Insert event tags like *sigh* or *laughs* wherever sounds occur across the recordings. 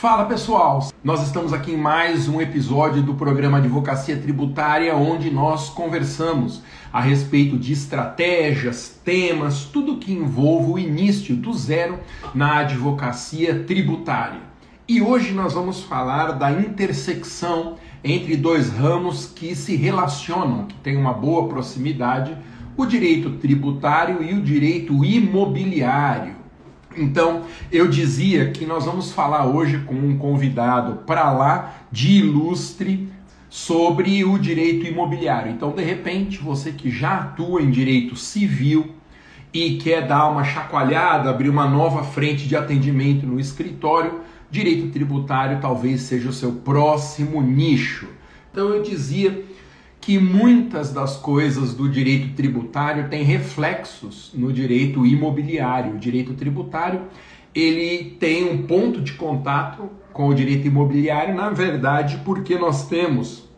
Fala pessoal, nós estamos aqui em mais um episódio do programa Advocacia Tributária, onde nós conversamos a respeito de estratégias, temas, tudo que envolve o início do zero na advocacia tributária. E hoje nós vamos falar da intersecção entre dois ramos que se relacionam, que têm uma boa proximidade, o direito tributário e o direito imobiliário. Então, eu dizia que nós vamos falar hoje com um convidado para lá de ilustre sobre o direito imobiliário. Então, de repente, você que já atua em direito civil e quer dar uma chacoalhada, abrir uma nova frente de atendimento no escritório, direito tributário talvez seja o seu próximo nicho. Então, eu dizia que muitas das coisas do direito tributário têm reflexos no direito imobiliário. O direito tributário ele tem um ponto de contato com o direito imobiliário, na verdade, porque nós temos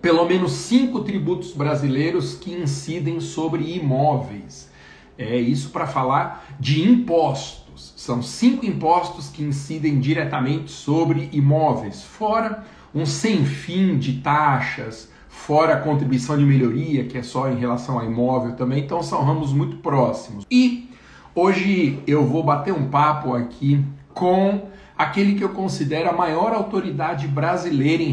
pelo menos cinco tributos brasileiros que incidem sobre imóveis. É isso para falar de impostos. São cinco impostos que incidem diretamente sobre imóveis, fora um sem fim de taxas, fora a contribuição de melhoria, que é só em relação ao imóvel também, então são ramos muito próximos. E hoje eu vou bater um papo aqui com aquele que eu considero a maior autoridade brasileira em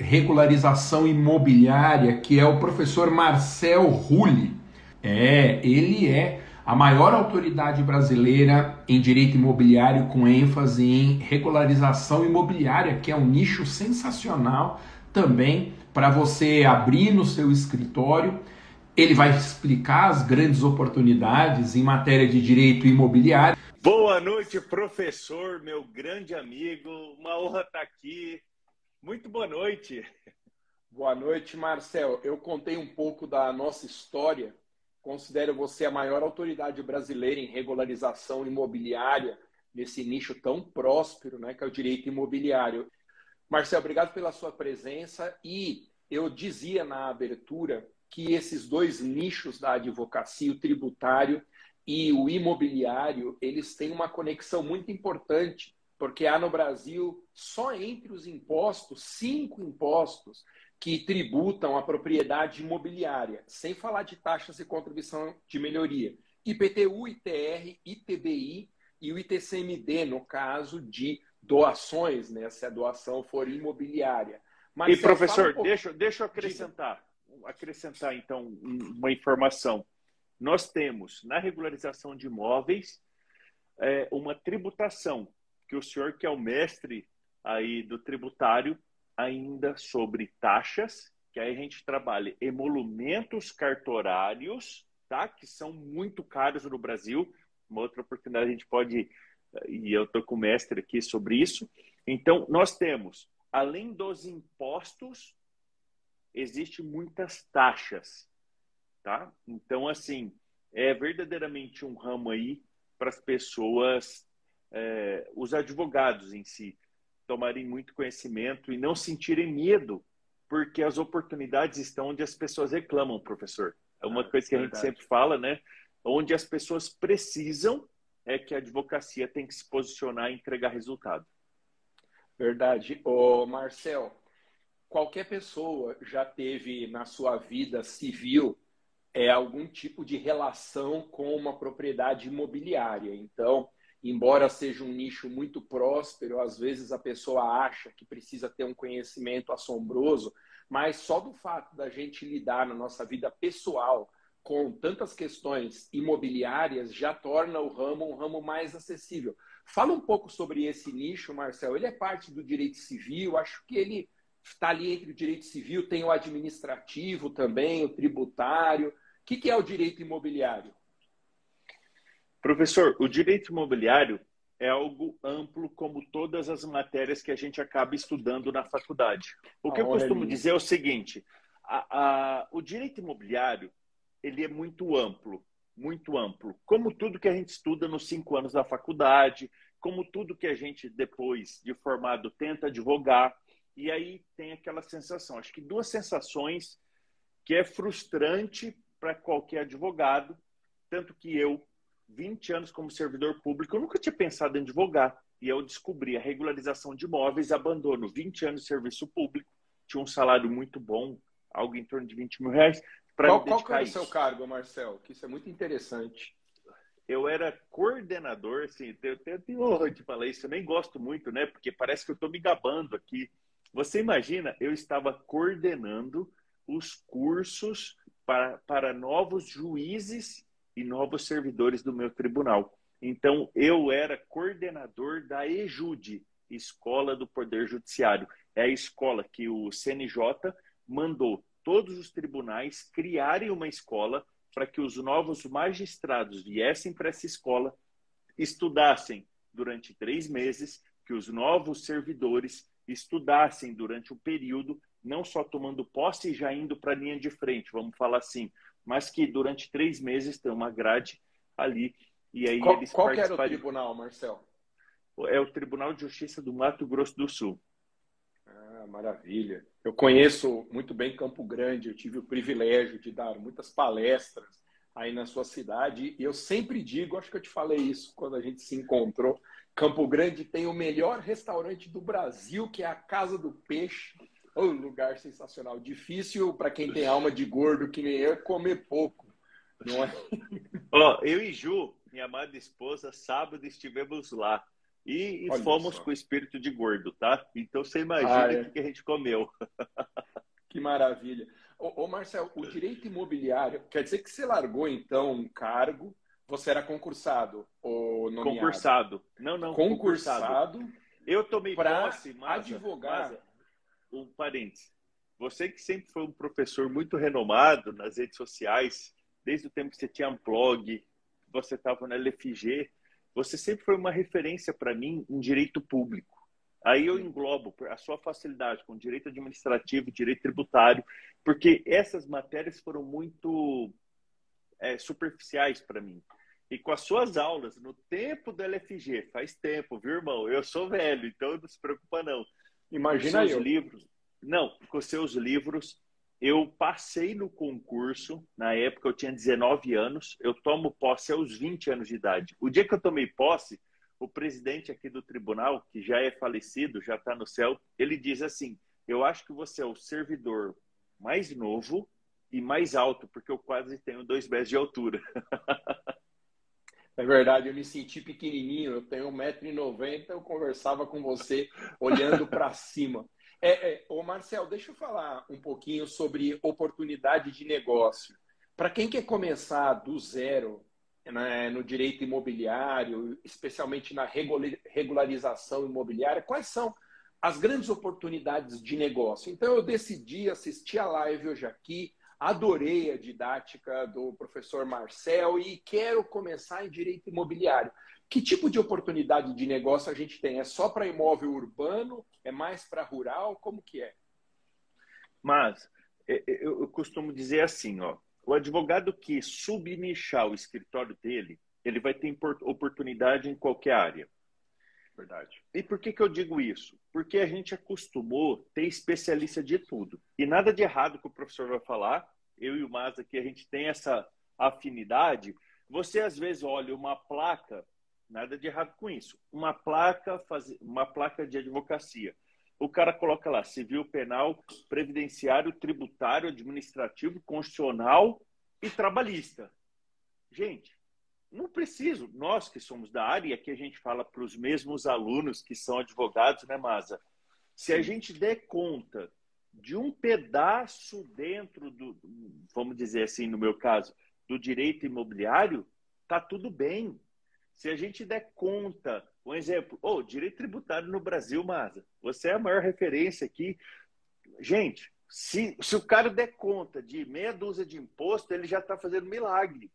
regularização imobiliária, que é o professor Marcel Rulli. É, ele é a maior autoridade brasileira em direito imobiliário com ênfase em regularização imobiliária, que é um nicho sensacional também para você abrir no seu escritório. Ele vai explicar as grandes oportunidades em matéria de direito imobiliário. Boa noite, professor, meu grande amigo. Uma honra estar aqui. Muito boa noite. Boa noite, Marcel. Eu contei um pouco da nossa história. Considero você a maior autoridade brasileira em regularização imobiliária nesse nicho tão próspero, né, que é o direito imobiliário. Marcel, obrigado pela sua presença e eu dizia na abertura que esses dois nichos da advocacia, o tributário e o imobiliário, eles têm uma conexão muito importante, porque há no Brasil, só entre os impostos, cinco impostos que tributam a propriedade imobiliária, sem falar de taxas e contribuição de melhoria. IPTU, ITR, ITBI e o ITCMD, no caso de doações, né, se a doação for imobiliária. E professor, um deixa, deixa eu acrescentar, Diga. acrescentar então uma informação. Nós temos na regularização de imóveis é, uma tributação que o senhor que é o mestre aí do tributário ainda sobre taxas, que aí a gente trabalha emolumentos cartorários, tá? Que são muito caros no Brasil. Uma outra oportunidade a gente pode e eu estou com o mestre aqui sobre isso. Então, nós temos, além dos impostos, existe muitas taxas, tá? Então, assim, é verdadeiramente um ramo aí para as pessoas, é, os advogados em si, tomarem muito conhecimento e não sentirem medo, porque as oportunidades estão onde as pessoas reclamam, professor. É uma ah, coisa que a gente sempre fala, né? Onde as pessoas precisam é que a advocacia tem que se posicionar e entregar resultado. Verdade. Ô, Marcel, qualquer pessoa já teve na sua vida civil é, algum tipo de relação com uma propriedade imobiliária. Então, embora seja um nicho muito próspero, às vezes a pessoa acha que precisa ter um conhecimento assombroso, mas só do fato da gente lidar na nossa vida pessoal com tantas questões imobiliárias já torna o ramo um ramo mais acessível. Fala um pouco sobre esse nicho, Marcel. Ele é parte do direito civil, acho que ele está ali entre o direito civil, tem o administrativo também, o tributário. O que, é o direito imobiliário? Professor, o direito imobiliário é algo amplo, como todas as matérias que a gente acaba estudando na faculdade. O que a eu costumo é dizer é o seguinte: a, a, o direito imobiliário ele é muito amplo, muito amplo. Como tudo que a gente estuda nos cinco anos da faculdade, como tudo que a gente depois de formado tenta advogar, e aí tem aquela sensação. Acho que duas sensações que é frustrante para qualquer advogado, tanto que eu, 20 anos como servidor público, eu nunca tinha pensado em advogar. e eu descobri a regularização de imóveis, abandono, 20 anos de serviço público, tinha um salário muito bom, algo em torno de 20 mil reais. Qual, qual que era o seu cargo, Marcel? Que isso é muito interessante. Eu era coordenador, assim, eu tenho honra de falar isso, eu nem gosto muito, né? Porque parece que eu estou me gabando aqui. Você imagina, eu estava coordenando os cursos para, para novos juízes e novos servidores do meu tribunal. Então, eu era coordenador da EJUDE, Escola do Poder Judiciário. É a escola que o CNJ mandou todos os tribunais criarem uma escola para que os novos magistrados viessem para essa escola, estudassem durante três meses, que os novos servidores estudassem durante o período, não só tomando posse e já indo para a linha de frente, vamos falar assim, mas que durante três meses tem uma grade ali. E aí qual, eles qual era o tribunal, Marcel? É o Tribunal de Justiça do Mato Grosso do Sul. Maravilha. Eu conheço muito bem Campo Grande, eu tive o privilégio de dar muitas palestras aí na sua cidade. E eu sempre digo, acho que eu te falei isso quando a gente se encontrou. Campo Grande tem o melhor restaurante do Brasil, que é a Casa do Peixe. Um lugar sensacional. Difícil para quem tem alma de gordo que nem eu comer pouco, não é? Ó, oh, eu e Ju, minha amada esposa, sábado estivemos lá. E, e fomos só. com o espírito de gordo, tá? Então você imagina ah, é. o que a gente comeu. *laughs* Que maravilha. Ô, ô, Marcel, o direito imobiliário, quer dizer que você largou então um cargo, você era concursado ou nomeado? Concursado. Não, não, concursado. concursado eu tomei posse, mas advogar. um parênteses. Você que sempre foi um professor muito renomado nas redes sociais, desde o tempo que você tinha um blog, você estava na LFG, você sempre foi uma referência para mim em direito público. Aí eu englobo a sua facilidade com direito administrativo, direito tributário, porque essas matérias foram muito é, superficiais para mim. E com as suas aulas, no tempo do LFG, faz tempo, viu, irmão? Eu sou velho, então não se preocupa, não. Imagina com seus eu. livros. Não, com seus livros, eu passei no concurso, na época eu tinha 19 anos, eu tomo posse aos 20 anos de idade. O dia que eu tomei posse, o presidente aqui do tribunal, que já é falecido, já está no céu, ele diz assim: Eu acho que você é o servidor mais novo e mais alto, porque eu quase tenho dois metros de altura. *laughs* É verdade, eu me senti pequenininho, eu tenho 1,90m, eu conversava com você olhando para cima. É, é, ô Marcel, deixa eu falar um pouquinho sobre oportunidade de negócio. Para quem quer começar do zero né, no direito imobiliário, especialmente na regularização imobiliária, quais são as grandes oportunidades de negócio? Então, eu decidi assistir a live hoje aqui, adorei a didática do professor Marcel e quero começar em direito imobiliário. Que tipo de oportunidade de negócio a gente tem? É só para imóvel urbano? É mais para rural? Como que é? Mas é, é, eu costumo dizer assim, ó, o advogado que subnichar o escritório dele, ele vai ter oportunidade em qualquer área. Verdade. E por que, que eu digo isso? Porque a gente acostumou ter especialista de tudo. E nada de errado que o professor vai falar, eu e o Mas aqui, a gente tem essa afinidade. Você às vezes olha uma placa Nada de errado com isso. Uma placa, faz... uma placa de advocacia. O cara coloca lá civil, penal, previdenciário, tributário, administrativo, constitucional e trabalhista. Gente, não preciso. Nós que somos da área, e aqui a gente fala para os mesmos alunos que são advogados, né, Masa? Se a gente der conta de um pedaço dentro do, vamos dizer assim, no meu caso, do direito imobiliário, tá tudo bem. Se a gente der conta, um exemplo, oh, direito tributário no Brasil, Maza, você é a maior referência aqui. Gente, se, se o cara der conta de meia dúzia de imposto, ele já está fazendo milagre.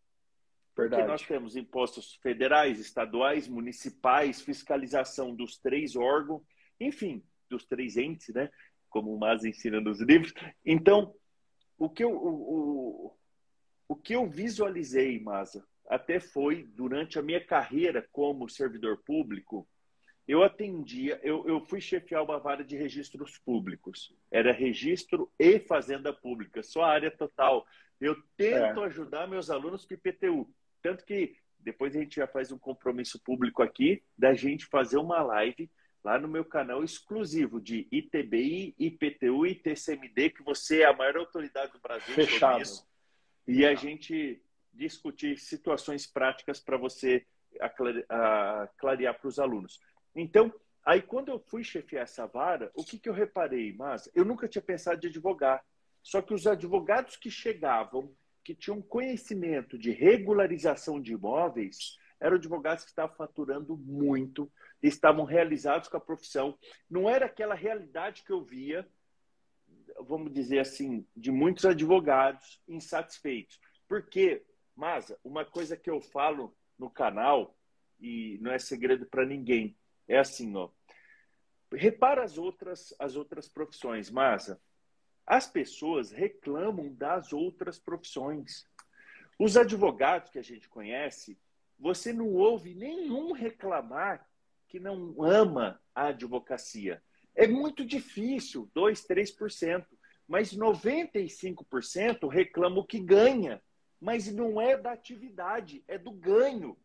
Verdade. Porque nós temos impostos federais, estaduais, municipais, fiscalização dos três órgãos, enfim, dos três entes, né? Como o Maza ensina nos livros. Então, o que eu, o, o, o que eu visualizei, Maza, até foi durante a minha carreira como servidor público, eu atendia, eu, eu fui chefiar uma vara de registros públicos. Era registro e fazenda pública, só a área total. Eu tento é. ajudar meus alunos com IPTU. Tanto que depois a gente já faz um compromisso público aqui da gente fazer uma live lá no meu canal exclusivo de ITBI, IPTU e TCMD, que você é a maior autoridade do Brasil Fechado. sobre isso. E a gente discutir situações práticas para você clarear para os alunos. Então, aí quando eu fui chefiar essa vara, o que, que eu reparei, mas eu nunca tinha pensado de advogar. Só que os advogados que chegavam, que tinham conhecimento de regularização de imóveis, eram advogados que estavam faturando muito, estavam realizados com a profissão. Não era aquela realidade que eu via, vamos dizer assim, de muitos advogados insatisfeitos. Porque, Masa, uma coisa que eu falo no canal, e não é segredo para ninguém, é assim, ó. Repara as outras, as outras profissões, Masa. As pessoas reclamam das outras profissões. Os advogados que a gente conhece, você não ouve nenhum reclamar que não ama a advocacia. É muito difícil, 2, 3%, mas 95% reclamam que ganha, mas não é da atividade, é do ganho.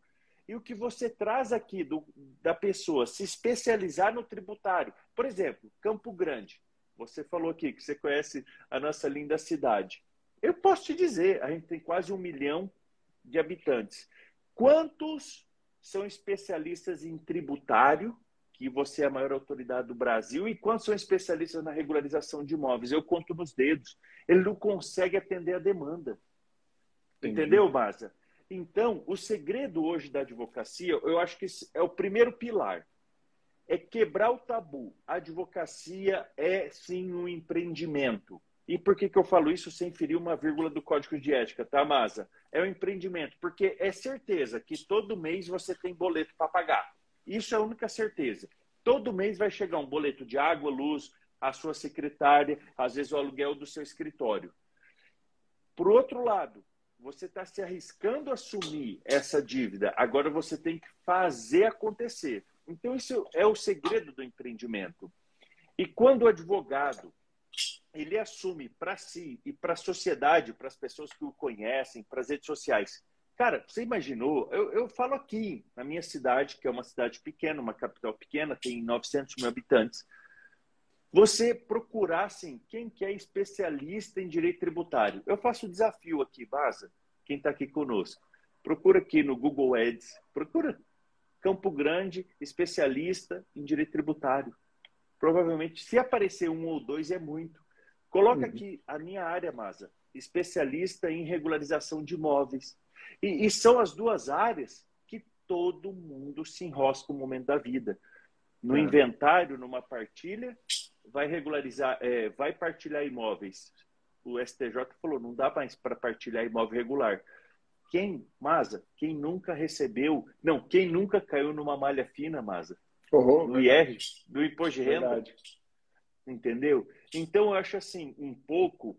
E o que você traz aqui do, da pessoa se especializar no tributário, por exemplo, Campo Grande, você falou aqui que você conhece a nossa linda cidade. Eu posso te dizer, a gente tem quase um milhão de habitantes. Quantos são especialistas em tributário, que você é a maior autoridade do Brasil, e quantos são especialistas na regularização de imóveis? Eu conto nos dedos. Ele não consegue atender a demanda. Entendeu, Baza? Então, o segredo hoje da advocacia, eu acho que é o primeiro pilar. É quebrar o tabu. A advocacia é, sim, um empreendimento. E por que, que eu falo isso sem ferir uma vírgula do Código de Ética, tá, Masa? É um empreendimento, porque é certeza que todo mês você tem boleto para pagar. Isso é a única certeza. Todo mês vai chegar um boleto de água, luz, a sua secretária, às vezes o aluguel do seu escritório. Por outro lado, você está se arriscando a assumir essa dívida, agora você tem que fazer acontecer. Então, isso é o segredo do empreendimento. E quando o advogado ele assume para si e para a sociedade, para as pessoas que o conhecem, para as redes sociais. Cara, você imaginou? Eu, eu falo aqui, na minha cidade, que é uma cidade pequena, uma capital pequena, tem 900 mil habitantes. Você procurar, assim, quem que é especialista em direito tributário. Eu faço o desafio aqui, Baza, quem está aqui conosco. Procura aqui no Google Ads, procura Campo Grande, especialista em direito tributário. Provavelmente, se aparecer um ou dois, é muito. Coloca uhum. aqui a minha área, Masa, especialista em regularização de imóveis. E, e, são as duas áreas que todo mundo se enrosca no momento da vida. No é. inventário, numa partilha, vai regularizar, é, vai partilhar imóveis. O STJ falou, não dá mais para partilhar imóvel regular. Quem, Masa, quem nunca recebeu, não, quem nunca caiu numa malha fina, Masa, uhum, no IR, do imposto de renda, verdade. entendeu? Então, eu acho assim, um pouco,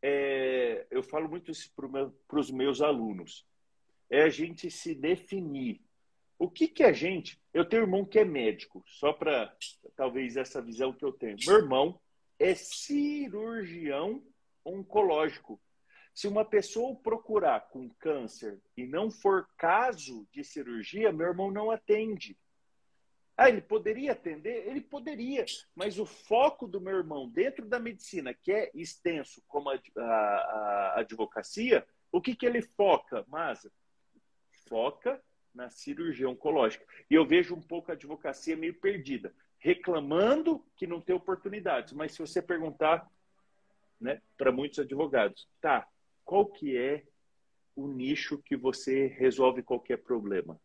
é, eu falo muito isso para os meus alunos, é a gente se definir. O que, que a gente. Eu tenho um irmão que é médico, só para talvez essa visão que eu tenho. Meu irmão é cirurgião oncológico. Se uma pessoa procurar com câncer e não for caso de cirurgia, meu irmão não atende. Ah, ele poderia atender? Ele poderia, mas o foco do meu irmão dentro da medicina, que é extenso como a, a, a advocacia, o que, que ele foca, Masa? Foca na cirurgia oncológica. E eu vejo um pouco a advocacia meio perdida, reclamando que não tem oportunidades. Mas se você perguntar né, para muitos advogados, tá, qual que é o nicho que você resolve qualquer problema?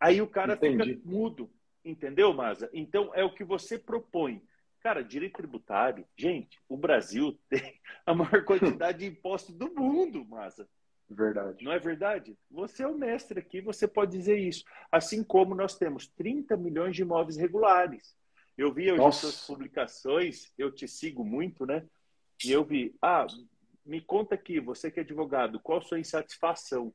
Aí o cara Entendi. fica mudo, entendeu, Maza? Então é o que você propõe. Cara, direito tributário, gente, o Brasil *laughs* tem a maior quantidade de impostos do mundo, Maza. Verdade. Não é verdade? Você é o mestre aqui, você pode dizer isso. Assim como nós temos 30 milhões de imóveis regulares. Eu vi hoje as suas publicações, eu te sigo muito, né? E eu vi, ah, me conta aqui, você que é advogado, qual a sua insatisfação?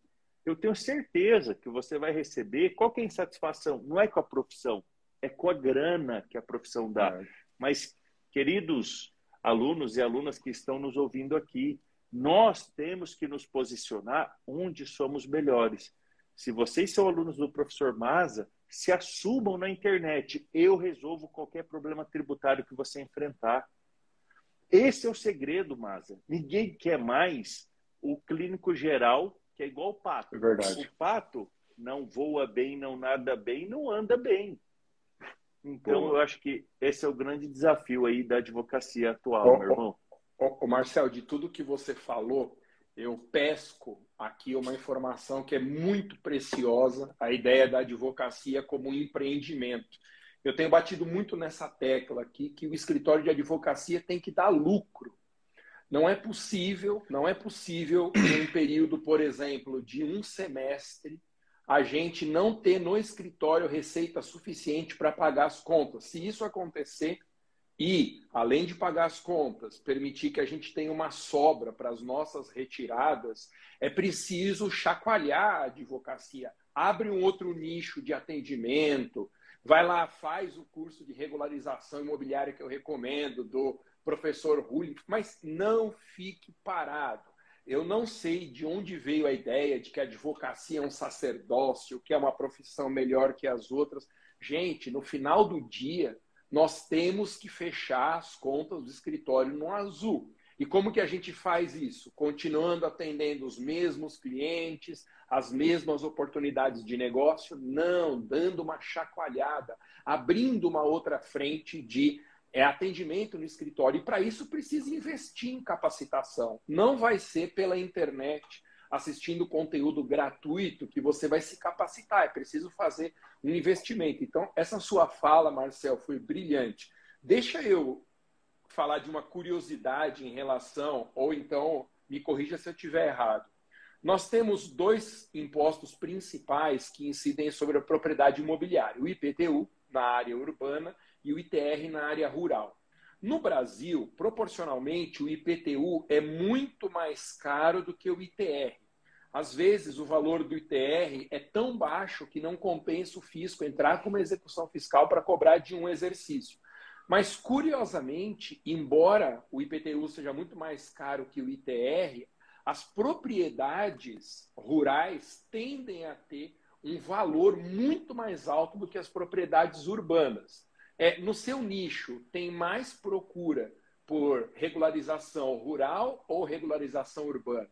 eu tenho certeza que você vai receber. Qual que é a insatisfação? Não é com a profissão, é com a grana que a profissão dá. É. Mas, queridos alunos e alunas que estão nos ouvindo aqui, Nós temos que nos posicionar onde somos melhores. Se vocês são alunos do professor Maza, se assumam na internet. Eu resolvo qualquer problema tributário que você enfrentar. Esse é o segredo, Maza. Ninguém quer mais o clínico geral, que é igual o pato. É verdade. O pato não voa bem, não nada bem, não anda bem. Então, eu acho que esse é o grande desafio aí da advocacia atual, meu irmão. Ô, Marcel, de tudo que você falou, eu pesco aqui uma informação que é muito preciosa, a ideia da advocacia como um empreendimento. Eu tenho batido muito nessa tecla aqui que o escritório de advocacia tem que dar lucro. Não é possível, não é possível em um período, por exemplo, de um semestre, a gente não ter no escritório receita suficiente para pagar as contas. Se isso acontecer, e, além de pagar as contas, permitir que a gente tenha uma sobra para as nossas retiradas, é preciso chacoalhar a advocacia. Abre um outro nicho de atendimento, vai lá, faz o curso de regularização imobiliária que eu recomendo, do professor Rulli, mas não fique parado. Eu não sei de onde veio a ideia de que a advocacia é um sacerdócio, que é uma profissão melhor que as outras. Gente, no final do dia, nós temos que fechar as contas do escritório no azul. E como que a gente faz isso? Continuando atendendo os mesmos clientes, as mesmas oportunidades de negócio? Não, dando uma chacoalhada, abrindo uma outra frente de é, atendimento no escritório. E para isso precisa investir em capacitação. Não vai ser pela internet, assistindo conteúdo gratuito que você vai se capacitar. É preciso fazer um investimento. Então, essa sua fala, Marcel, foi brilhante. Deixa eu falar de uma curiosidade em relação, ou então me corrija se eu estiver errado. Nós temos dois impostos principais que incidem sobre a propriedade imobiliária: o IPTU, na área urbana, e o ITR, na área rural. No Brasil, proporcionalmente, o IPTU é muito mais caro do que o ITR. Às vezes, o valor do ITR é tão baixo que não compensa o fisco entrar com uma execução fiscal para cobrar de um exercício. Mas, curiosamente, embora o IPTU seja muito mais caro que o ITR, as propriedades rurais tendem a ter um valor muito mais alto do que as propriedades urbanas. É, no seu nicho, tem mais procura por regularização rural ou regularização urbana?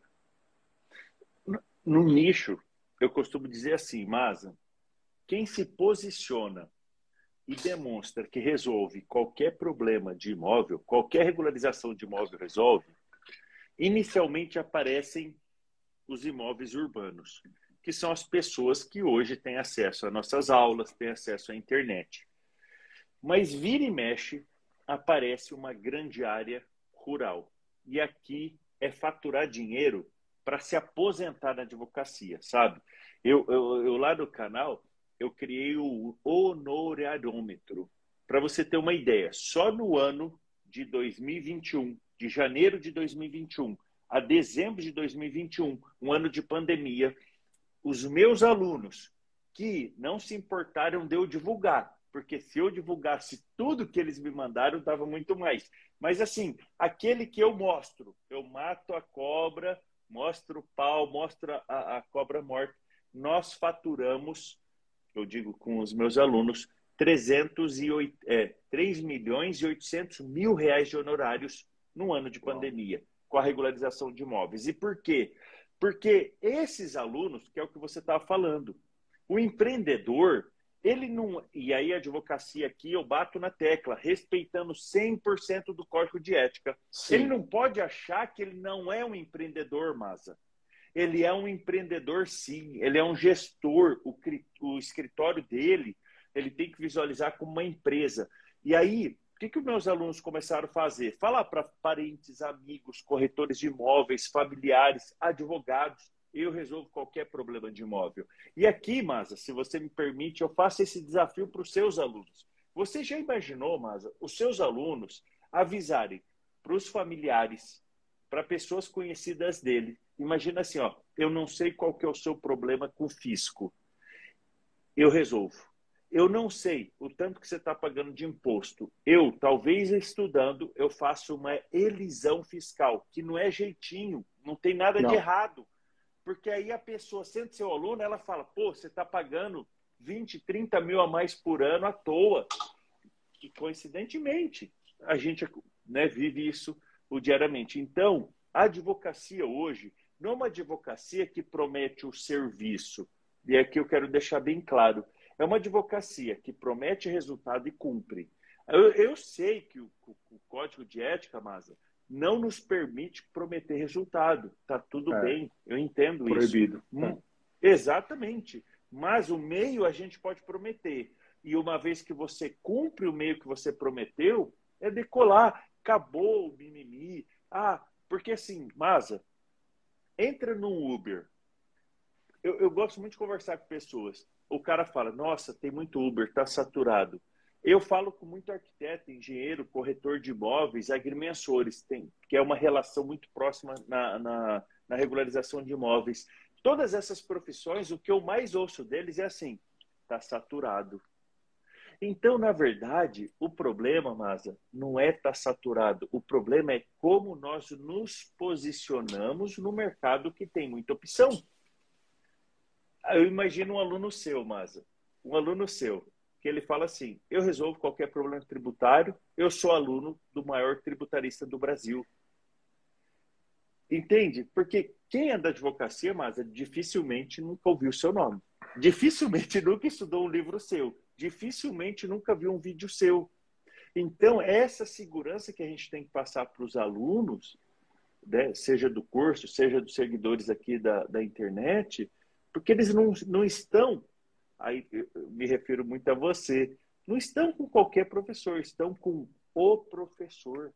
No nicho, eu costumo dizer assim, Maza, quem se posiciona e demonstra que resolve qualquer problema de imóvel, qualquer regularização de imóvel resolve, inicialmente aparecem os imóveis urbanos, que são as pessoas que hoje têm acesso às nossas aulas, têm acesso à internet. Mas vira e mexe, aparece uma grande área rural. E aqui é faturar dinheiro para se aposentar na advocacia, sabe? Eu, eu, eu, lá no canal, eu criei o honorariômetro. Para você ter uma ideia, só no ano de 2021, de janeiro de 2021 a dezembro de 2021, um ano de pandemia, os meus alunos que não se importaram de eu divulgar, porque se eu divulgasse tudo que eles me mandaram, dava muito mais. Mas assim, aquele que eu mostro, eu mato a cobra, mostro o pau, mostro a, a cobra morta, nós faturamos, eu digo com os meus alunos, 308, é, 3 milhões e 800 mil reais de honorários no ano de pandemia, com a regularização de imóveis. E por quê? Porque esses alunos, que é o que você estava falando, o empreendedor, ele não. E aí, a advocacia aqui, eu bato na tecla, respeitando 100% do código de ética. Sim. Ele não pode achar que ele não é um empreendedor, Maza. Ele é um empreendedor, sim. Ele é um gestor. O, o escritório dele, ele tem que visualizar como uma empresa. E aí, o que, que os meus alunos começaram a fazer? Falar para parentes, amigos, corretores de imóveis, familiares, advogados eu resolvo qualquer problema de imóvel. E aqui, Masa, se você me permite, eu faço esse desafio para os seus alunos. Você já imaginou, Masa, os seus alunos avisarem para os familiares, para pessoas conhecidas dele. Imagina assim, ó, eu não sei qual que é o seu problema com o fisco. Eu resolvo. Eu não sei o tanto que você está pagando de imposto. Eu, talvez estudando, eu faço uma elisão fiscal, que não é jeitinho, Não tem nada não. de errado. Porque aí a pessoa, sendo seu aluno, ela fala, pô, você está pagando 20, 30 mil a mais por ano à toa. E coincidentemente, a gente né, vive isso diariamente. Então, a advocacia hoje não é uma advocacia que promete o serviço. E aqui eu quero deixar bem claro. É uma advocacia que promete resultado e cumpre. Eu, eu sei que o, o, o, código de ética, Masa, não nos permite prometer resultado. Tá tudo é. bem, eu entendo Proibido. isso. Proibido. Hum, exatamente. Mas o meio a gente pode prometer. E uma vez que você cumpre o meio que você prometeu, é decolar. Acabou o mimimi. Ah, porque assim, Masa, entra num Uber. Eu, eu gosto muito de conversar com pessoas. O cara fala, nossa, tem muito Uber, tá saturado. Eu falo com muito arquiteto, engenheiro, corretor de imóveis, agrimensores, tem, que é uma relação muito próxima na, na, na regularização de imóveis. Todas essas profissões, o que eu mais ouço deles é assim: está saturado. Então, na verdade, o problema, Masa, não é estar tá saturado. O problema é como nós nos posicionamos no mercado que tem muita opção. Eu imagino um aluno seu, Masa, um aluno seu, que ele fala assim: eu resolvo qualquer problema tributário, eu sou aluno do maior tributarista do Brasil. Entende? Porque quem é da advocacia, mas dificilmente nunca ouviu o seu nome. Dificilmente *laughs* nunca estudou um livro seu. Dificilmente nunca viu um vídeo seu. Então, essa segurança que a gente tem que passar para os alunos, né, seja do curso, seja dos seguidores aqui da, da internet, porque eles não, não estão aí eu me refiro muito a você, não estão com qualquer professor, estão com o professor.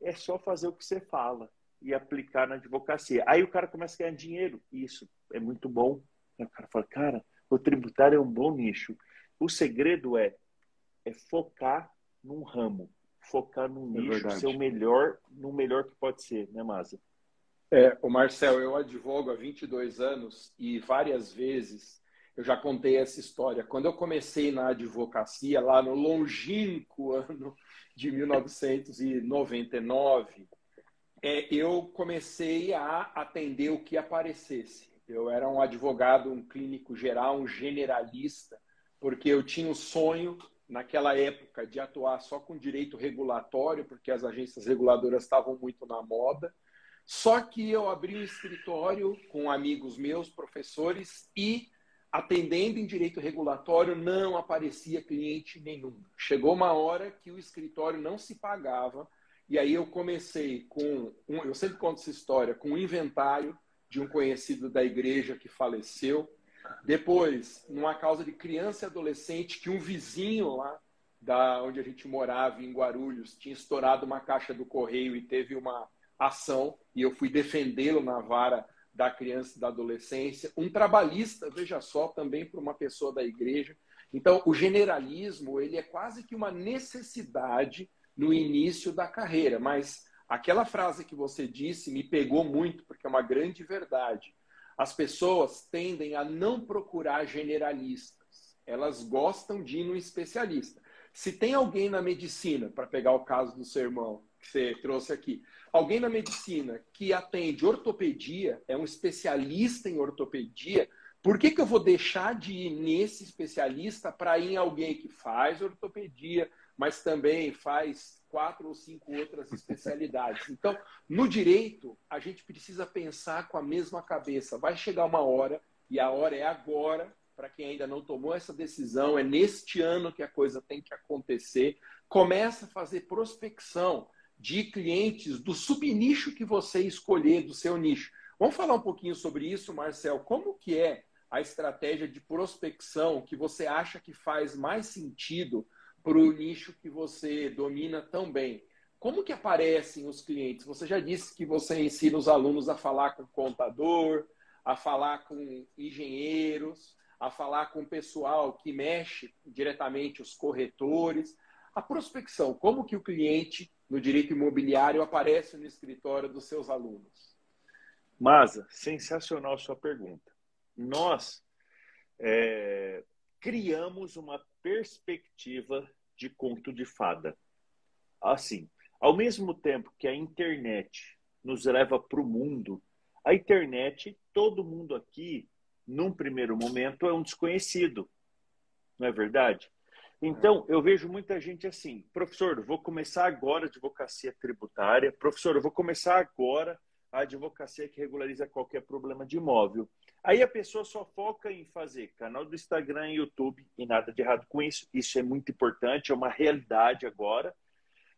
É só fazer o que você fala e aplicar na advocacia. Aí o cara começa a ganhar dinheiro. Isso é muito bom. Aí o cara fala, cara, o tributário é um bom nicho. O segredo é, é focar num ramo, focar num é nicho, ser o melhor, no melhor que pode ser, né, Masa? É, o Marcel, eu advogo há 22 anos e várias vezes eu já contei essa história. Quando eu comecei na advocacia, lá no longínquo ano de 1999, é, eu comecei a atender o que aparecesse. Eu era um advogado, um clínico geral, um generalista, porque eu tinha o sonho, naquela época, de atuar só com direito regulatório, porque as agências reguladoras estavam muito na moda. Só que eu abri um escritório com amigos meus, professores, e atendendo em direito regulatório, não aparecia cliente nenhum. Chegou uma hora que o escritório não se pagava, e aí eu comecei com, um, eu sempre conto essa história, com um inventário de um conhecido da igreja que faleceu. Depois, numa causa de criança e adolescente, que um vizinho lá da onde a gente morava, em Guarulhos, tinha estourado uma caixa do correio e teve uma ação, e eu fui defendê-lo na vara da criança e da adolescência, um trabalhista, veja só, também para uma pessoa da igreja. Então, o generalismo, ele é quase que uma necessidade no início da carreira, mas aquela frase que você disse me pegou muito, porque é uma grande verdade. As pessoas tendem a não procurar generalistas, elas gostam de ir no especialista. Se tem alguém na medicina, para pegar o caso do seu irmão, que você trouxe aqui, Alguém na medicina que atende ortopedia, é um especialista em ortopedia, por que, que eu vou deixar de ir nesse especialista para ir em alguém que faz ortopedia, mas também faz quatro ou cinco outras especialidades? *laughs* Então, no direito, a gente precisa pensar com a mesma cabeça. Vai chegar uma hora, e a hora é agora, para quem ainda não tomou essa decisão, é neste ano que a coisa tem que acontecer. Começa a fazer prospecção de clientes do subnicho que você escolher do seu nicho. Vamos falar um pouquinho sobre isso, Marcel. Como que é a estratégia de prospecção que você acha que faz mais sentido para o nicho que você domina tão bem? Como que aparecem os clientes? Você já disse que você ensina os alunos a falar com contador, a falar com engenheiros, a falar com o pessoal que mexe diretamente os corretores. A prospecção, como que o cliente no direito imobiliário aparece no escritório dos seus alunos? Masa, sensacional sua pergunta. Nós é, criamos uma perspectiva de conto de fada. Assim, ao mesmo tempo que a internet nos leva para o mundo. A internet, todo mundo aqui, num primeiro momento, é um desconhecido. Não é verdade? Então, eu vejo muita gente assim, professor, vou começar agora a advocacia tributária, professor, eu vou começar agora a advocacia que regulariza qualquer problema de imóvel. Aí a pessoa só foca em fazer canal do Instagram e YouTube, e nada de errado com isso, isso é muito importante, é uma realidade agora,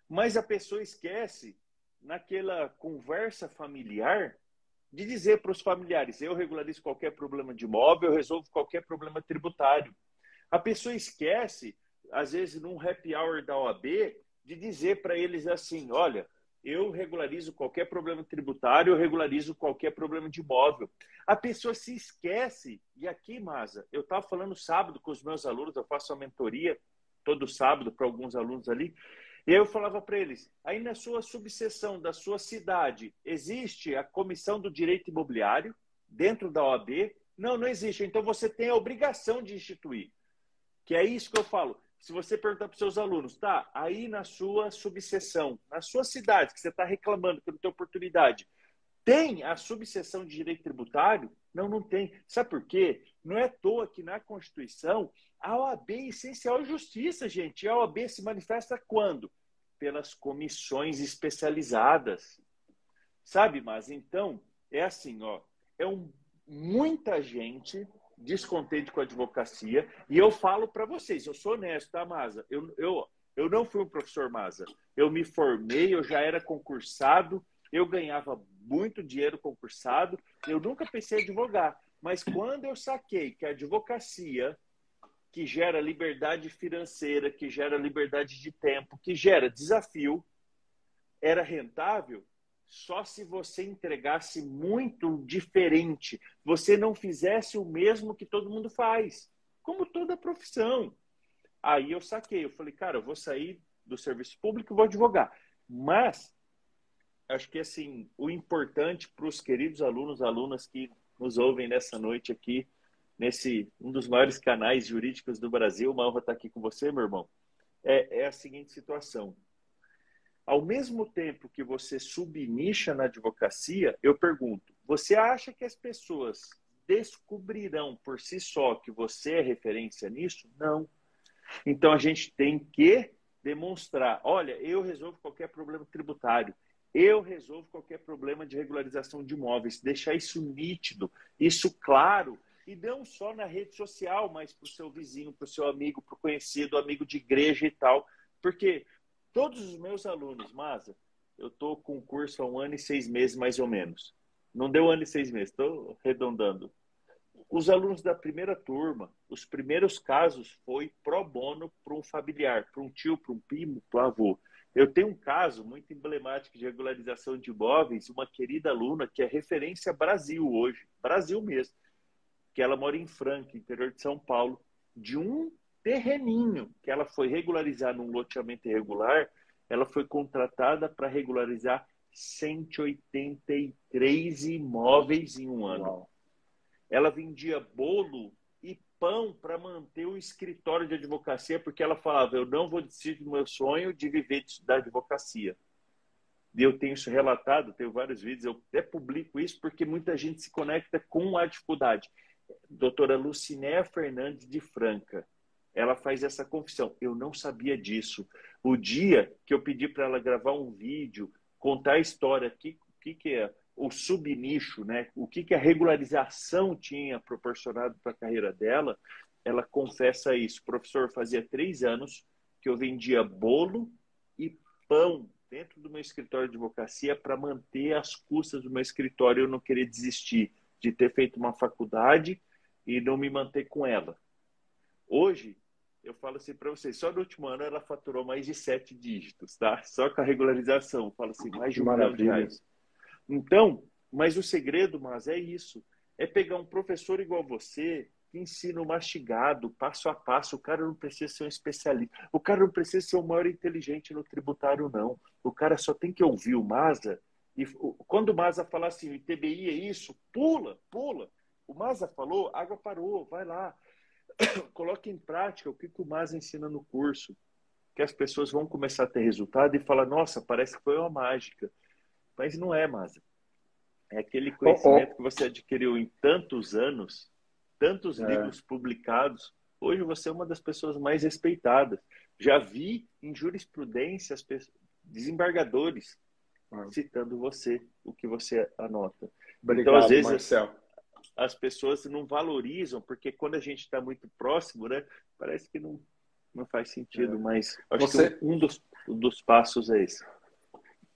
mas a pessoa esquece, naquela conversa familiar, de dizer para os familiares: eu regularizo qualquer problema de imóvel, eu resolvo qualquer problema tributário. A pessoa esquece às vezes, num happy hour da OAB, de dizer para eles assim: olha, eu regularizo qualquer problema tributário, eu regularizo qualquer problema de imóvel. A pessoa se esquece, e aqui, Masa, eu estava falando sábado com os meus alunos, eu faço a mentoria todo sábado para alguns alunos ali, e eu falava para eles: aí na sua subseção da sua cidade, existe a comissão do direito imobiliário dentro da OAB? Não, não existe. Então você tem a obrigação de instituir. Que é isso que eu falo se você perguntar para os seus alunos, tá, aí na sua subseção, na sua cidade, que você está reclamando que não tem oportunidade, tem a subseção de direito tributário? Não, não tem. Sabe por quê? Não é à toa que na Constituição a OAB é essencial justiça, gente. A OAB se manifesta quando? Pelas comissões especializadas. Sabe, mas então é assim, ó, é um, muita gente descontente com a advocacia. E eu falo para vocês, eu sou honesto, tá, Maza? Eu, eu, eu não fui um professor Maza. Eu me formei, eu já era concursado, eu ganhava muito dinheiro concursado, eu nunca pensei em advogar. Mas quando eu saquei que a advocacia, que gera liberdade financeira, que gera liberdade de tempo, que gera desafio, era rentável, só se você entregasse muito diferente, você não fizesse o mesmo que todo mundo faz, como toda profissão. Aí eu saquei, eu falei, cara, eu vou sair do serviço público e vou advogar. Mas acho que assim, o importante para os queridos alunos, alunas que nos ouvem nessa noite aqui, nesse um dos maiores canais jurídicos do Brasil, uma honra estar aqui com você, meu irmão, é, é a seguinte situação ao mesmo tempo que você subnicha na advocacia, eu pergunto: você acha que as pessoas descobrirão por si só que você é referência nisso? Não. Então a gente tem que demonstrar: olha, eu resolvo qualquer problema tributário, eu resolvo qualquer problema de regularização de imóveis, deixar isso nítido, isso claro. E não só na rede social, mas para o seu vizinho, para o seu amigo, para o conhecido, amigo de igreja e tal. Porque Todos os meus alunos, Masa, eu estou com curso há um ano e seis meses, mais ou menos. Não deu um ano e seis meses, estou arredondando. Os alunos da primeira turma, os primeiros casos foi pro bono para um familiar, para um tio, para um primo, para um avô. Eu tenho um caso muito emblemático de regularização de imóveis, uma querida aluna que é referência Brasil hoje, Brasil mesmo, que ela mora em Franca, interior de São Paulo, de um terreninho que ela foi regularizar num loteamento irregular, ela foi contratada para regularizar 183 imóveis em um ano. Uau. Ela vendia bolo e pão para manter o escritório de advocacia, porque ela falava: Eu não vou desistir do meu sonho de viver da advocacia. E eu tenho isso relatado, tenho vários vídeos, eu até publico isso porque muita gente se conecta com a dificuldade. Doutora Lucinéia Fernandes de Franca, ela faz essa confissão. Eu não sabia disso. O dia que eu pedi para ela gravar um vídeo, contar a história, o que, que, que é o subnicho, né? o que, que a regularização tinha proporcionado para a carreira dela, ela confessa isso. Professor, fazia três anos que eu vendia bolo e pão dentro do meu escritório de advocacia para manter as custas do meu escritório. Eu não queria desistir de ter feito uma faculdade e não me manter com ela. Hoje, eu falo assim para vocês, só no último ano ela faturou mais de sete dígitos, tá? Só com a regularização, eu falo assim, mais de um milhão de reais. Então, mas o segredo, mas é isso, é pegar um professor igual você, que ensina mastigado, passo a passo, o cara não precisa ser um especialista, o cara não precisa ser o maior inteligente no tributário, não. O cara só tem que ouvir o Maza, e quando o Maza falar assim, o TBI é isso, pula, pula. O Maza falou, água parou, vai lá. *coughs* coloque em prática o que o Mas ensina no curso, que as pessoas vão começar a ter resultado e falar, nossa, parece que foi uma mágica. Mas não é, Masa. É aquele conhecimento oh, oh. que você adquiriu em tantos anos, tantos é. livros publicados. Hoje você é uma das pessoas mais respeitadas. Já vi em jurisprudência as pessoas, desembargadores ah. citando você, o que você anota. Obrigado, então, às vezes, Marcel. As pessoas não valorizam, porque quando a gente está muito próximo, né, parece que não, não faz sentido, é. mas acho você... que um dos, um dos passos é esse.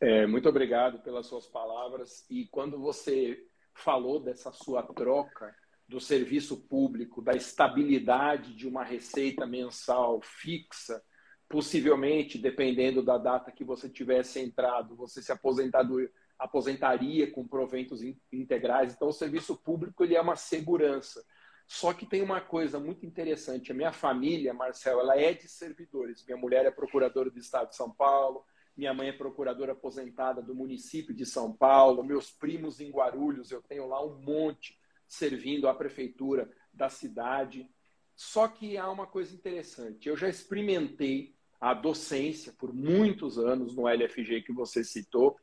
É, muito obrigado pelas suas palavras. E quando você falou dessa sua troca do serviço público, da estabilidade de uma receita mensal fixa, possivelmente, dependendo da data que você tivesse entrado, você se aposentado, aposentaria com proventos integrais. Então, o serviço público ele é uma segurança. Só que tem uma coisa muito interessante. A minha família, Marcel, ela é de servidores. Minha mulher é procuradora do Estado de São Paulo, minha mãe é procuradora aposentada do município de São Paulo, meus primos em Guarulhos, eu tenho lá um monte servindo à prefeitura da cidade. Só que há uma coisa interessante. Eu já experimentei a docência por muitos anos no LFG que você citou.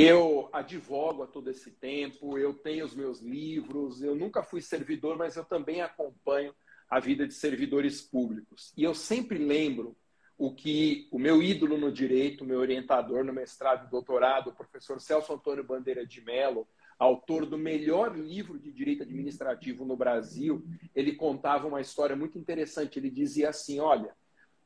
Eu advogo a todo esse tempo, eu tenho os meus livros, eu nunca fui servidor, mas eu também acompanho a vida de servidores públicos. E eu sempre lembro o que o meu ídolo no direito, meu orientador no mestrado e doutorado, o professor Celso Antônio Bandeira de Mello, autor do melhor livro de direito administrativo no Brasil, ele contava uma história muito interessante. Ele dizia assim: olha,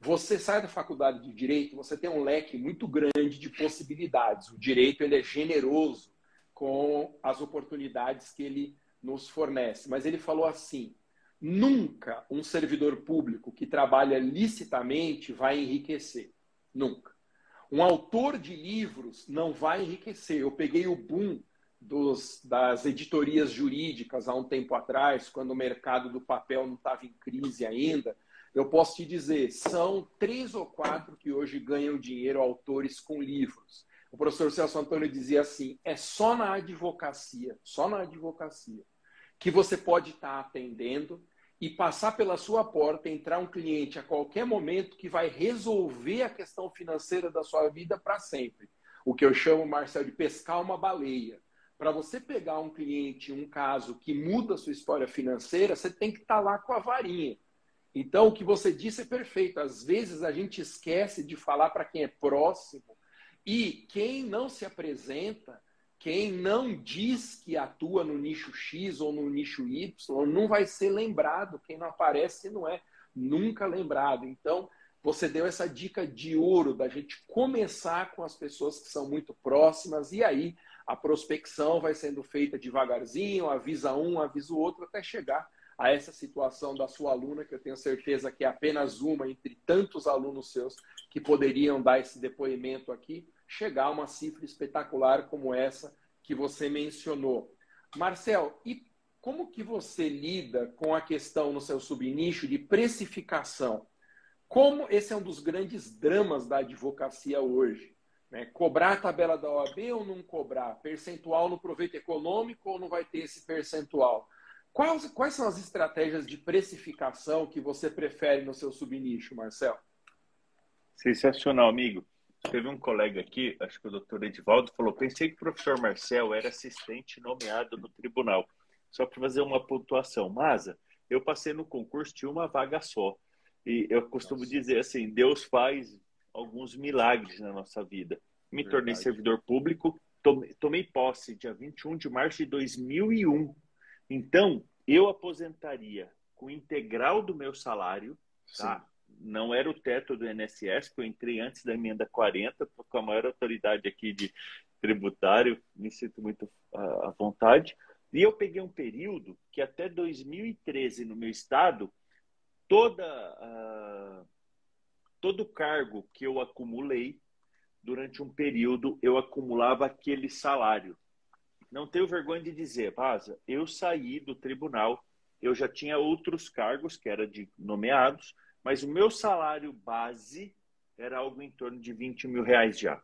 você sai da faculdade de direito, você tem um leque muito grande de possibilidades. O direito ele é generoso com as oportunidades que ele nos fornece. Mas ele falou assim: Nunca um servidor público que trabalha licitamente vai enriquecer. Nunca. Um autor de livros não vai enriquecer. Eu peguei o boom dos, das editorias jurídicas há um tempo atrás, quando o mercado do papel não estava em crise ainda. Eu posso te dizer, são três ou quatro que hoje ganham dinheiro autores com livros. O professor Celso Antônio dizia assim: é só na advocacia, só na advocacia, que você pode estar atendendo e passar pela sua porta, entrar um cliente a qualquer momento que vai resolver a questão financeira da sua vida para sempre. O que eu chamo, Marcel, de pescar uma baleia. Para você pegar um cliente, um caso que muda a sua história financeira, você tem que estar tá lá com a varinha. Então, o que você disse é perfeito. Às vezes a gente esquece de falar para quem é próximo e quem não se apresenta quem não diz que atua no nicho X ou no nicho Y não vai ser lembrado. Quem não aparece não é nunca lembrado. Então, você deu essa dica de ouro da gente começar com as pessoas que são muito próximas e aí a prospecção vai sendo feita devagarzinho, avisa um, avisa o outro, até chegar a essa situação da sua aluna, que eu tenho certeza que é apenas uma entre tantos alunos seus que poderiam dar esse depoimento aqui, chegar a uma cifra espetacular como essa que você mencionou. Marcel, e como que você lida com a questão no seu subnicho de precificação? Como esse é um dos grandes dramas da advocacia hoje? Né? Cobrar a tabela da OAB ou não cobrar? Percentual no proveito econômico ou não vai ter esse percentual? Quais, quais são as estratégias de precificação que você prefere no seu subnicho, Marcel? Sensacional, amigo. Teve um colega aqui, acho que o doutor Edivaldo, falou: pensei que o professor Marcel era assistente nomeado no tribunal. Só para fazer uma pontuação. Masa, eu passei no concurso, tinha uma vaga só. E eu costumo Nossa. dizer assim: Deus faz alguns milagres na nossa vida. Me Verdade. tornei servidor público, tomei, tomei posse dia 21 de março de 2001. Então, eu aposentaria com integral do meu salário, tá? não era o teto do INSS, que eu entrei antes da emenda 40, com a maior autoridade aqui de tributário, me sinto muito à vontade. E eu peguei um período que até 2013, no meu estado, toda, uh, todo cargo que eu acumulei, durante um período, eu acumulava aquele salário. Não tenho vergonha de dizer, Vaza, eu saí do tribunal, eu já tinha outros cargos, que era de nomeados, mas o meu salário base era algo em torno de 20 mil reais já,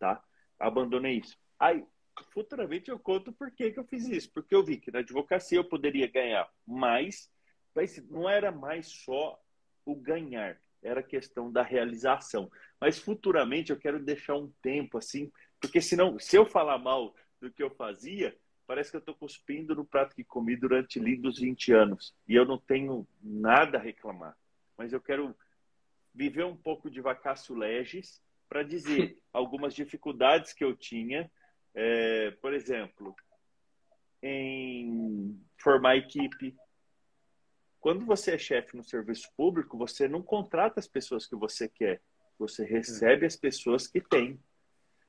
tá? Abandonei isso. Aí, futuramente eu conto por que, que eu fiz isso. Porque eu vi que na advocacia eu poderia ganhar mais, mas não era mais só o ganhar. era questão da realização. Mas futuramente eu quero deixar um tempo assim, porque senão, se eu falar mal do que eu fazia, parece que eu estou cuspindo no prato que comi durante lindos 20 anos. E eu não tenho nada a reclamar. Mas eu quero viver um pouco de vacácio legis para dizer *laughs* algumas dificuldades que eu tinha. É, por exemplo, em formar equipe, quando você é chefe no serviço público, você não contrata as pessoas que você quer, você recebe as pessoas que tem.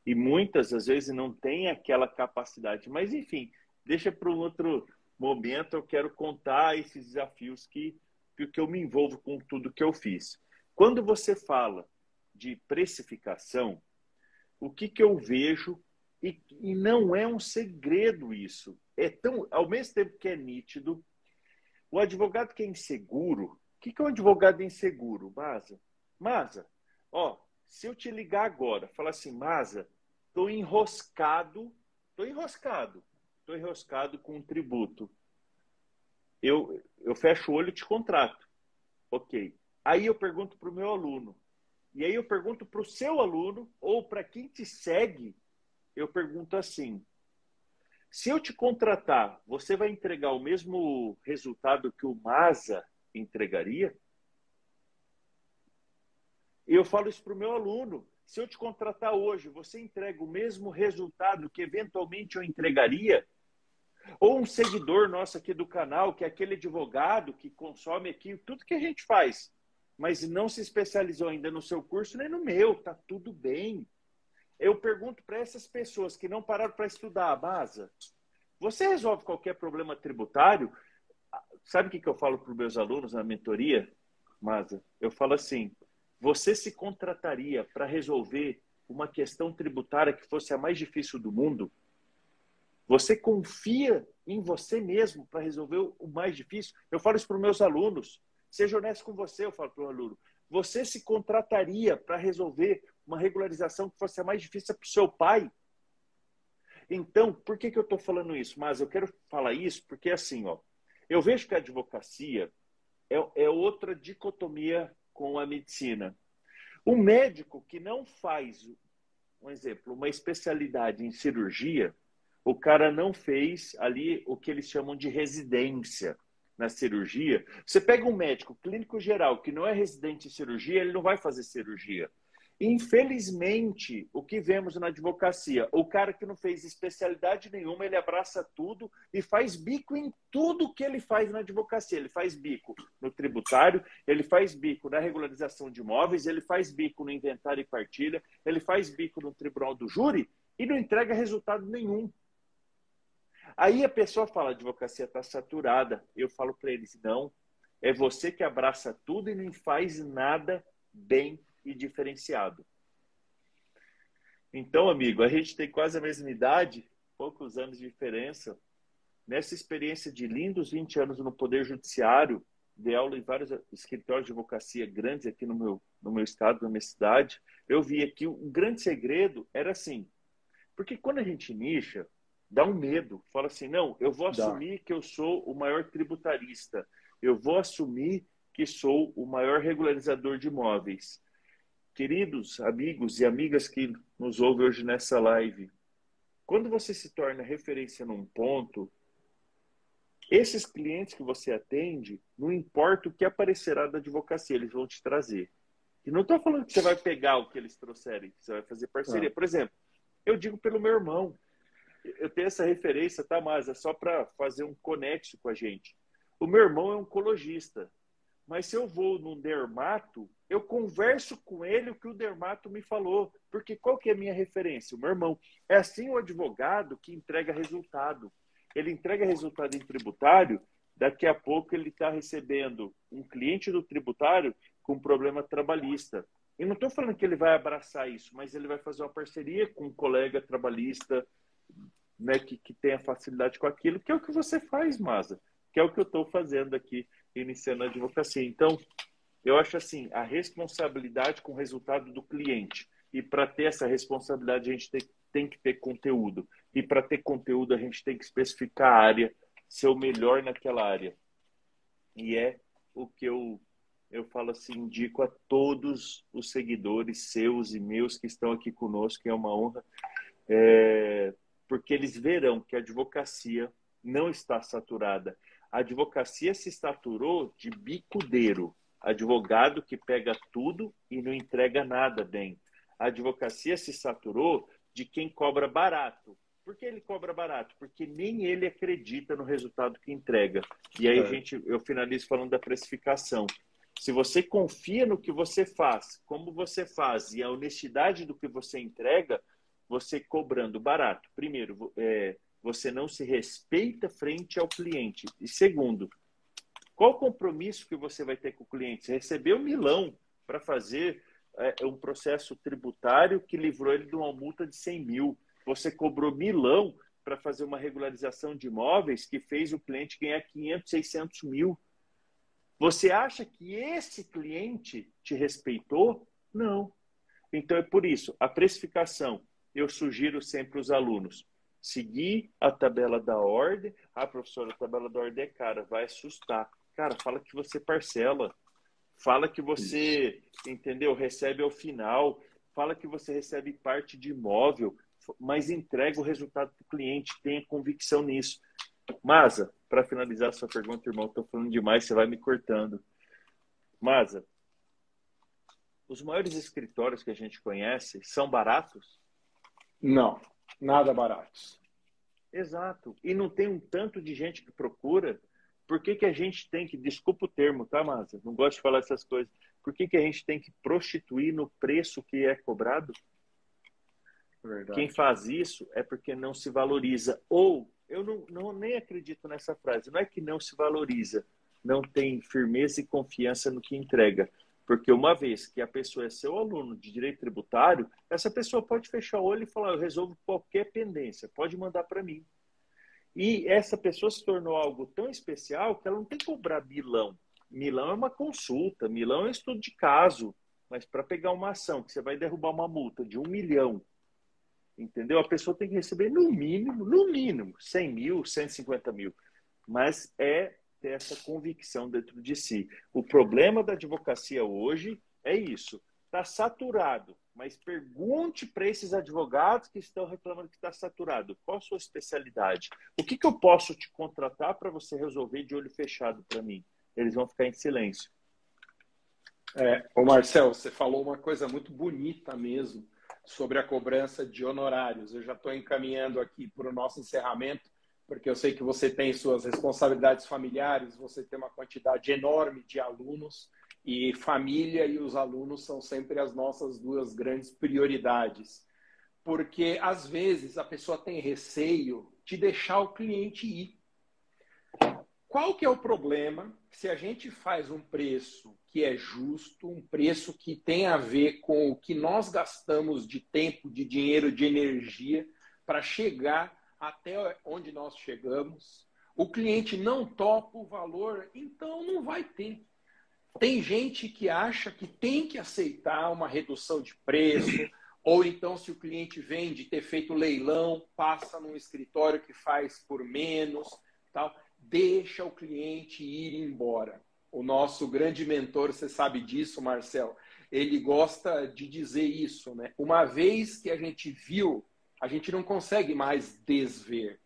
E muitas, às vezes, não tem aquela capacidade. Mas, enfim, deixa para um outro momento. Eu quero contar esses desafios que, que eu me envolvo com tudo que eu fiz. Quando você fala de precificação, o que, que eu vejo, e, e não é um segredo isso, é tão, ao mesmo tempo que é nítido, o advogado que é inseguro, o que, que é um advogado inseguro, Maza? Maza, ó, se eu te ligar agora, falar assim, Maza, tô enroscado, tô enroscado, tô enroscado com um tributo. Eu, eu fecho o olho e te contrato. Ok. Aí eu pergunto para o meu aluno. E aí eu pergunto para o seu aluno, ou para quem te segue, eu pergunto assim: se eu te contratar, você vai entregar o mesmo resultado que o Masa entregaria? Eu falo isso para o meu aluno. Se eu te contratar hoje, você entrega o mesmo resultado que eventualmente eu entregaria? Ou um seguidor nosso aqui do canal, que é aquele advogado que consome aqui tudo que a gente faz, mas não se especializou ainda no seu curso nem no meu, tá tudo bem eu pergunto para essas pessoas que não pararam para estudar a base, você resolve qualquer problema tributário? Sabe o que, eu falo para os meus alunos na mentoria, Maza? Eu falo assim: você se contrataria para resolver uma questão tributária que fosse a mais difícil do mundo? Você confia em você mesmo para resolver o mais difícil? Eu falo isso para os meus alunos. Seja honesto com você, eu falo para o aluno. Você se contrataria para resolver uma regularização que fosse a mais difícil para o seu pai. Então, por que, que eu estou falando isso? Mas eu quero falar isso porque, assim, ó, eu vejo que a advocacia é, é outra dicotomia com a medicina. O médico que não faz, um exemplo, uma especialidade em cirurgia, o cara não fez ali o que eles chamam de residência na cirurgia. Você pega um médico clínico geral que não é residente em cirurgia, ele não vai fazer cirurgia. Infelizmente, o que vemos na advocacia, o cara que não fez especialidade nenhuma, ele abraça tudo e faz bico em tudo que ele faz na advocacia. Ele faz bico no tributário, ele faz bico na regularização de imóveis, ele faz bico no inventário e partilha, ele faz bico no tribunal do júri e não entrega resultado nenhum. Aí a pessoa fala, a advocacia está saturada. Eu falo para eles, não, é você que abraça tudo e não faz nada bem e diferenciado. Então, amigo, a gente tem quase a mesma idade, poucos anos de diferença. Nessa experiência de lindos 20 anos no Poder Judiciário, de aula em vários escritórios de advocacia grandes aqui no meu, no meu estado, na minha cidade, eu vi que um grande segredo era assim. Porque quando a gente nicha, dá um medo. Fala assim, não, eu vou assumir dá. que eu sou o maior tributarista. Eu vou assumir que sou o maior regularizador de imóveis. Queridos amigos e amigas que nos ouvem hoje nessa live, quando você se torna referência num ponto, esses clientes que você atende, não importa o que aparecerá da advocacia, eles vão te trazer. E não estou falando que você vai pegar o que eles trouxerem, que você vai fazer parceria. Ah. Por exemplo, eu digo pelo meu irmão. Eu tenho essa referência, tá, mas é só para fazer um conexo com a gente. O meu irmão é oncologista. Mas se eu vou num dermato, eu converso com ele o que o dermato me falou. Porque qual que é a minha referência? O meu irmão. É assim o advogado que entrega resultado. Ele entrega resultado em tributário, daqui a pouco ele está recebendo um cliente do tributário com problema trabalhista. E não estou falando que ele vai abraçar isso, mas ele vai fazer uma parceria com um colega trabalhista né, que, que tenha facilidade com aquilo, que é o que você faz, Maza, que é o que eu estou fazendo aqui iniciando a advocacia. Então, eu acho assim, a responsabilidade com o resultado do cliente. E para ter essa responsabilidade, a gente tem, tem que ter conteúdo. E para ter conteúdo, a gente tem que especificar a área, ser o melhor naquela área. E é o que eu eu falo assim, indico a todos os seguidores seus e meus que estão aqui conosco, é uma honra, é, porque eles verão que a advocacia não está saturada. A advocacia se saturou de bicudeiro, advogado que pega tudo e não entrega nada bem. A advocacia se saturou de quem cobra barato. Por que ele cobra barato? Porque nem ele acredita no resultado que entrega. E aí, é. gente, eu finalizo falando da precificação. Se você confia no que você faz, como você faz e a honestidade do que você entrega, você cobrando barato. Primeiro, é, você não se respeita frente ao cliente. E segundo, qual o compromisso que você vai ter com o cliente? Você recebeu milão para fazer é, um processo tributário que livrou ele de uma multa de 100 mil. Você cobrou milão para fazer uma regularização de imóveis que fez o cliente ganhar 500, 600 mil. Você acha que esse cliente te respeitou? Não. Então é por isso, a precificação, eu sugiro sempre os alunos, seguir a tabela da ordem. Ah, professora, a tabela da ordem é cara, vai assustar. Cara, fala que você parcela. Fala que você, Isso. entendeu? Recebe ao final. Fala que você recebe parte de imóvel, mas entrega o resultado para o cliente. Tenha convicção nisso. Maza, para finalizar sua pergunta, irmão, estou falando demais, você vai me cortando. Maza, os maiores escritórios que a gente conhece são baratos? Não, nada baratos. Exato. E não tem um tanto de gente que procura por que, que a gente tem que, desculpa o termo, tá, Márcia? Não gosto de falar essas coisas. Por que, que a gente tem que prostituir no preço que é cobrado? Verdade. Quem faz isso é porque não se valoriza. Ou, eu não, não, nem acredito nessa frase, não é que não se valoriza, não tem firmeza e confiança no que entrega. Porque uma vez que a pessoa é seu aluno de direito tributário, essa pessoa pode fechar o olho e falar: eu resolvo qualquer pendência, pode mandar para mim. E essa pessoa se tornou algo tão especial que ela não tem que cobrar milão. Milão é uma consulta, milão é um estudo de caso. Mas para pegar uma ação que você vai derrubar uma multa de um milhão, entendeu? A pessoa tem que receber no mínimo, no mínimo, 100 mil, 150 mil. Mas é ter essa convicção dentro de si. O problema da advocacia hoje é isso. Está saturado mas pergunte para esses advogados que estão reclamando que está saturado, qual a sua especialidade? O que, que eu posso te contratar para você resolver de olho fechado para mim? Eles vão ficar em silêncio. É, o Marcel, você falou uma coisa muito bonita mesmo sobre a cobrança de honorários. Eu já estou encaminhando aqui para o nosso encerramento, porque eu sei que você tem suas responsabilidades familiares, você tem uma quantidade enorme de alunos e família e os alunos são sempre as nossas duas grandes prioridades. Porque às vezes a pessoa tem receio de deixar o cliente ir. Qual que é o problema se a gente faz um preço que é justo, um preço que tem a ver com o que nós gastamos de tempo, de dinheiro, de energia para chegar até onde nós chegamos? O cliente não topa o valor, então não vai ter. Tem gente que acha que tem que aceitar uma redução de preço, ou então, se o cliente vende ter feito leilão, passa num escritório que faz por menos, tal, deixa o cliente ir embora. O nosso grande mentor, você sabe disso, Marcel, ele gosta de dizer isso, né? Uma vez que a gente viu, a gente não consegue mais desver.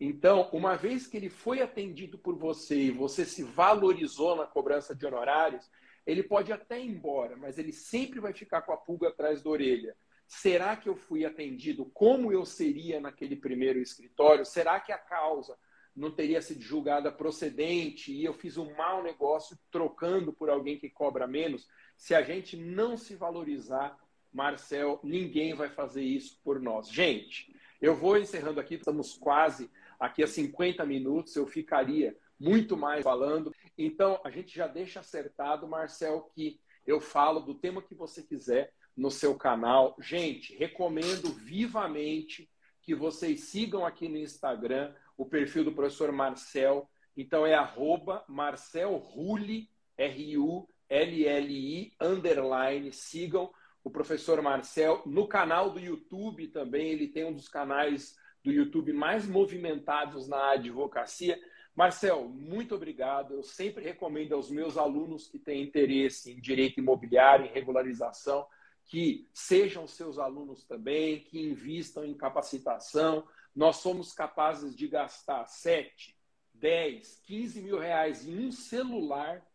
Então, uma vez que ele foi atendido por você e você se valorizou na cobrança de honorários, ele pode até ir embora, mas ele sempre vai ficar com a pulga atrás da orelha. Será que eu fui atendido como eu seria naquele primeiro escritório? Será que a causa não teria sido julgada procedente e eu fiz um mau negócio trocando por alguém que cobra menos? Se a gente não se valorizar, Marcel, ninguém vai fazer isso por nós. Gente, eu vou encerrando aqui, estamos quase aqui a 50 minutos, eu ficaria muito mais falando. Então, a gente já deixa acertado, Marcel, que eu falo do tema que você quiser no seu canal. Gente, recomendo vivamente que vocês sigam aqui no Instagram o perfil do professor Marcel. Então, é arroba Marcel Rulli, R-U-L-L-I, underline. Sigam o professor Marcel. No canal do YouTube também, ele tem um dos canais do YouTube mais movimentados na advocacia. Marcel, muito obrigado. Eu sempre recomendo aos meus alunos que têm interesse em direito imobiliário, em regularização, que sejam seus alunos também, que invistam em capacitação. Nós somos capazes de gastar 7, 10, 15 mil reais em um celular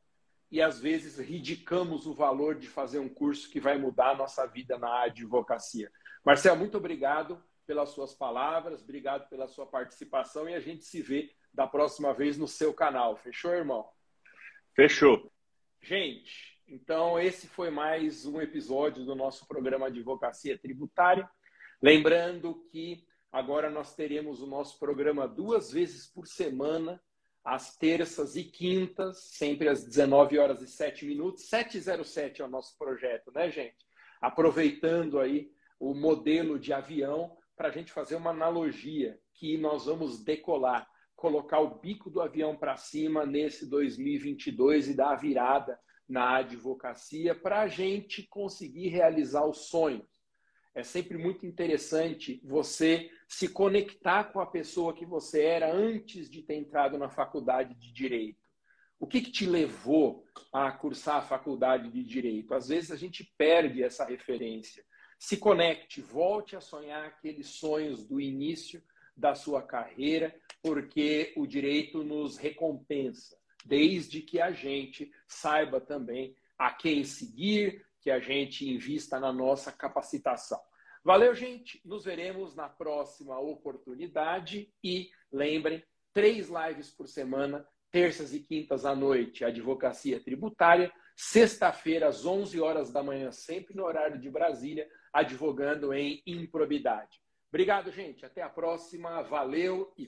e às vezes ridicamos o valor de fazer um curso que vai mudar a nossa vida na advocacia. Marcel, muito obrigado pelas suas palavras, obrigado pela sua participação e a gente se vê da próxima vez no seu canal. Fechou, irmão? Fechou. Gente, então esse foi mais um episódio do nosso programa Advocacia Tributária. Lembrando que agora nós teremos o nosso programa duas vezes por semana às terças e quintas, sempre às 19 horas e 7 minutos. 707 é o nosso projeto, né, gente? Aproveitando aí o modelo de avião para a gente fazer uma analogia que nós vamos decolar, colocar o bico do avião para cima nesse 2022 e dar a virada na advocacia para a gente conseguir realizar os sonhos. É sempre muito interessante você se conectar com a pessoa que você era antes de ter entrado na faculdade de direito. O que, que te levou a cursar a faculdade de direito? Às vezes a gente perde essa referência. Se conecte, volte a sonhar aqueles sonhos do início da sua carreira, porque o direito nos recompensa, desde que a gente saiba também a quem seguir, que a gente invista na nossa capacitação. Valeu, gente. Nos veremos na próxima oportunidade. E lembrem, três lives por semana, terças e quintas à noite, advocacia tributária. Sexta-feira, às 11 horas da manhã, sempre no horário de Brasília, advogando em improbidade. Obrigado, gente. Até a próxima. Valeu e